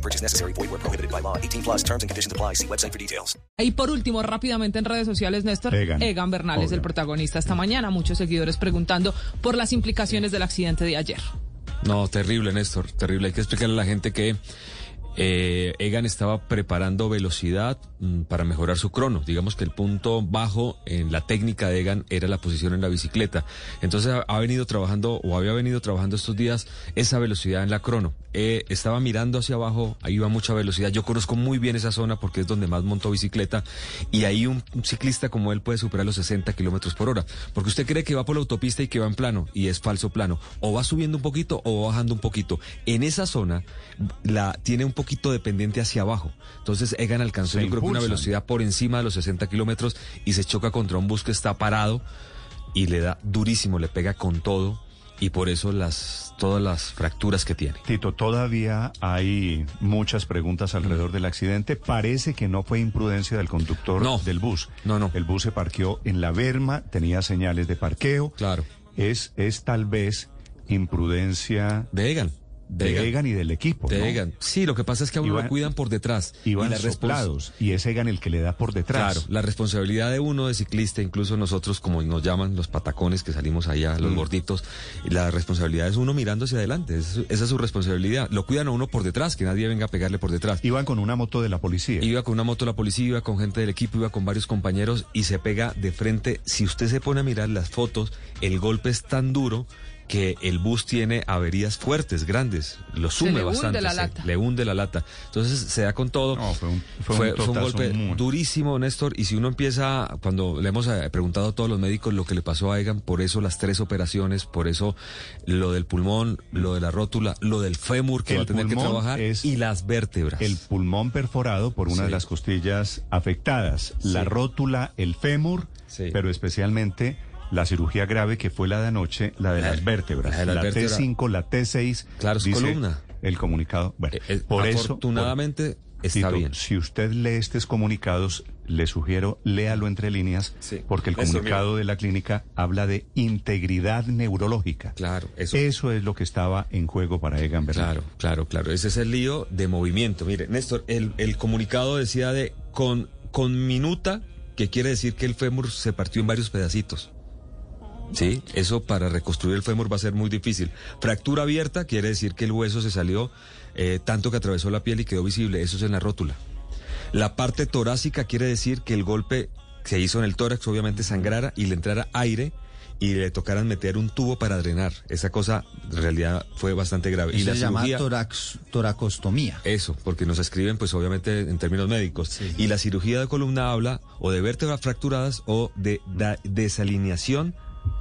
No purchase necessary. Void where prohibited by law. 18 plus terms and conditions apply. See website for details. Y por último, rápidamente en redes sociales, Néstor, Egan. Egan, Bernal es el protagonista esta mañana. Muchos seguidores preguntando por las implicaciones del accidente de ayer. No, terrible, Néstor, terrible. Hay que explicarle a la gente que eh, Egan estaba preparando velocidad mm, para mejorar su crono. Digamos que el punto bajo en la técnica de Egan era la posición en la bicicleta. Entonces ha, venido trabajando o había venido trabajando estos días esa velocidad en la crono. Eh, estaba mirando hacia abajo, ahí iba mucha velocidad. Yo conozco muy bien esa zona porque es donde más monto bicicleta y ahí un, un ciclista como él puede superar los 60 kilómetros por hora. Porque usted cree que va por la autopista y que va en plano y es falso plano. O va subiendo un poquito o va bajando un poquito. En esa zona la tiene un poquito de pendiente hacia abajo. Entonces Egan alcanzó Se yo creo que una velocidad por encima de los 60 kilómetros y se choca contra un bus que está parado y le da durísimo, le pega con todo y por eso las todas las fracturas que tiene. Tito, todavía hay muchas preguntas alrededor del accidente. Parece que no fue imprudencia del conductor No. del bus. No, no. El bus se parqueó en la berma, tenía señales de parqueo. Claro. Es, es tal vez imprudencia De Egan. De Egan, y del equipo. De ¿no? Egan. Sí, lo que pasa es que a uno lo cuidan por detrás. Iban la respons- soplados y es Egan el que le da por detrás. Claro, la responsabilidad de uno de ciclista, incluso nosotros, como nos llaman los patacones que salimos allá, Mm. los gorditos, la responsabilidad es uno mirando hacia adelante. Esa es- esa es su responsabilidad. Lo cuidan a uno por detrás, que nadie venga a pegarle por detrás. Iban con una moto de la policía. Iba con una moto la policía, iba con gente del equipo, iba con varios compañeros y se pega de frente. Si usted se pone a mirar las fotos, el golpe es tan duro que el bus tiene averías fuertes, grandes, lo sume le hunde bastante, la se- lata. le hunde la lata. Entonces se da con todo. No, fue un- fue un fue, fue un totazo golpe muy- durísimo, Néstor. Y si uno empieza, cuando le hemos eh, preguntado a todos los médicos lo que le pasó a Egan, por eso las tres operaciones, por eso lo del pulmón, lo de la rótula, lo del fémur que El va a tener que trabajar es y las vértebras. El pulmón perforado por una Sí. de las costillas afectadas, la rótula, el fémur, Sí. pero especialmente la cirugía grave que fue la de anoche, la de La- las vértebras, la de las la vértebras. T5, la T6. Claro, dice columna. El comunicado. Bueno, Eh, eh, por eso. afortunadamente por- está Tito, bien. Si usted lee estos comunicados, le sugiero léalo entre líneas, Sí. porque el comunicado de la clínica habla de integridad neurológica. Claro, eso. Eso es lo que estaba en juego para Egan Bernal. Claro, claro, claro. Ese es el lío de movimiento. Mire, Néstor, el, el comunicado decía de con, con minuta, que quiere decir que el fémur se partió en varios pedacitos. Sí, eso para reconstruir el fémur va a ser muy difícil. Fractura abierta quiere decir que el hueso se salió eh, tanto que atravesó la piel y quedó visible. Eso es en la rótula. La parte torácica quiere decir que el golpe se hizo en el tórax, obviamente sangrara y le entrara aire y le tocaran meter un tubo para drenar. Esa cosa en realidad fue bastante grave. y la se llama cirugía, torax- toracostomía. eso, porque nos escriben pues obviamente en términos médicos. Y la cirugía de columna habla o de vértebras fracturadas o de desalineación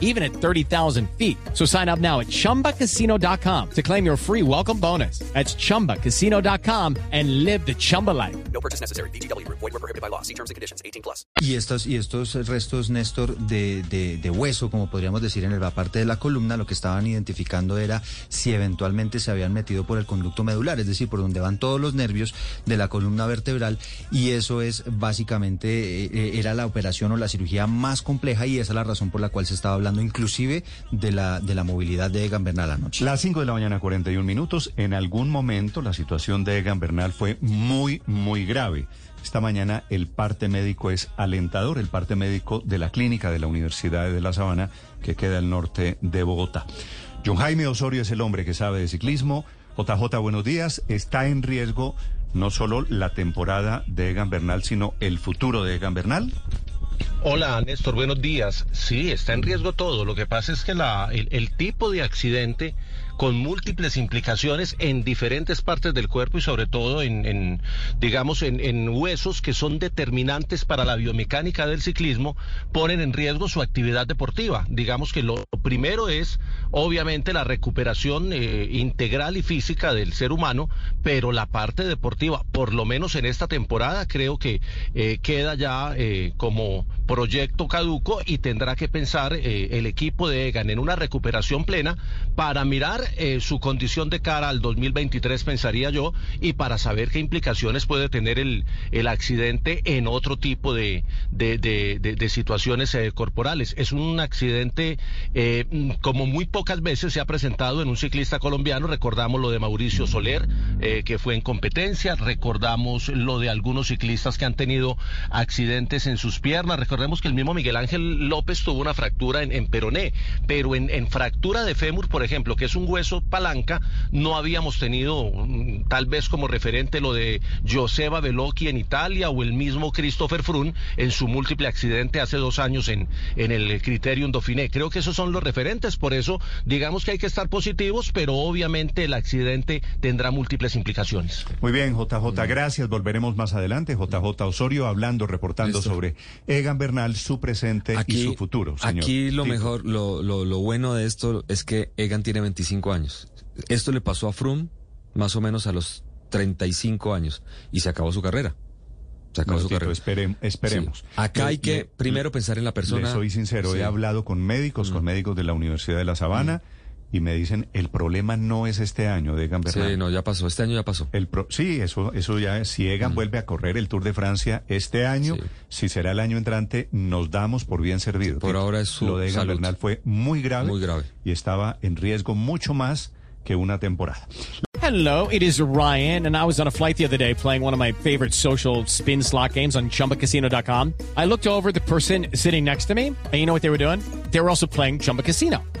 even at 30,000 feet. So sign up now at ChumbaCasino.com to claim your free welcome bonus. That's ChumbaCasino.com and live the Chumba life. No purchase necessary. VGW Group. Void were prohibited by law. See terms and conditions. 18 plus. Y estos, y estos restos, Néstor, de, de, de hueso, como podríamos decir en la parte de la columna, lo que estaban identificando era si eventualmente se habían metido por el conducto medular, es decir, por donde van todos los nervios de la columna vertebral. Y eso es básicamente, eh, eh, era la operación o la cirugía más compleja y esa es la razón por la cual se estaba hablando inclusive de la, de la movilidad de Egan Bernal anoche. Las 5 de la mañana, 41 minutos. En algún momento la situación de Egan Bernal fue muy, muy grave. Esta mañana el parte médico es alentador, el parte médico de la clínica de la Universidad de La Sabana, que queda al norte de Bogotá. John Jaime Osorio es el hombre que sabe de ciclismo. JJ, buenos días. Está en riesgo no solo la temporada de Egan Bernal, sino el futuro de Egan Bernal. Hola, Néstor, buenos días. Sí, está en riesgo todo. Lo que pasa es que la, el, el tipo de accidente con múltiples implicaciones en diferentes partes del cuerpo y sobre todo en, digamos, en, huesos que son determinantes para la biomecánica del ciclismo, ponen en riesgo su actividad deportiva. Digamos que lo primero es, obviamente, la recuperación eh, integral y física del ser humano, pero la parte deportiva, por lo menos en esta temporada, creo que eh, queda ya eh, como proyecto caduco y tendrá que pensar el equipo de Egan en una recuperación plena para mirar eh, su condición de cara al 2023, pensaría yo, y para saber qué implicaciones puede tener el, el accidente en otro tipo de, de, de, situaciones eh, corporales. Es un accidente eh, como muy pocas veces se ha presentado en un ciclista colombiano. Recordamos lo de Mauricio Soler, que fue en competencia. Recordamos lo de algunos ciclistas que han tenido accidentes en sus piernas. Recordemos que el mismo Miguel Ángel López tuvo una fractura en, peroné, pero en, fractura de fémur, por ejemplo, que es un palanca, no habíamos tenido mm, tal vez como referente lo de Joseba Velocchi en Italia o el mismo Christopher Froome en su múltiple accidente hace dos años en, en el Criterium Dauphiné. Creo que esos son los referentes, por eso digamos que hay que estar positivos, pero obviamente el accidente tendrá múltiples implicaciones. Muy bien, JJ, gracias. Volveremos más adelante. JJ Osorio hablando, reportando Listo. sobre Egan Bernal, su presente y su futuro. señor. Aquí lo mejor, lo, lo, lo bueno de esto es que Egan tiene 25 años. Esto le pasó a Froome más o menos a los 35 años y se acabó su carrera. Se acabó su carrera. esperem- esperemos. Sí. Acá hay Le- que le- primero pensar en la persona. Le soy sincero, Sí. Mm. he hablado con médicos, con médicos de la Universidad de La Sabana, y me dicen, el problema no es este año de Egan Bernal. Sí, no, ya pasó. Este año ya pasó. El pro- sí, eso, eso ya es. Si Egan vuelve a correr el Tour de Francia este año, Mm. Sí. si será el año entrante, nos damos por bien servidos. Por ahora es su Lo de Egan salud. Bernal fue muy grave, Muy grave. y estaba en riesgo mucho más que una temporada. Hello, it is Ryan, and I was on a flight the other day playing one of my favorite social spin slot games on chumbacasino.com. I looked over at the person sitting next to me, and you know what they were doing? They were also playing Chumba Casino.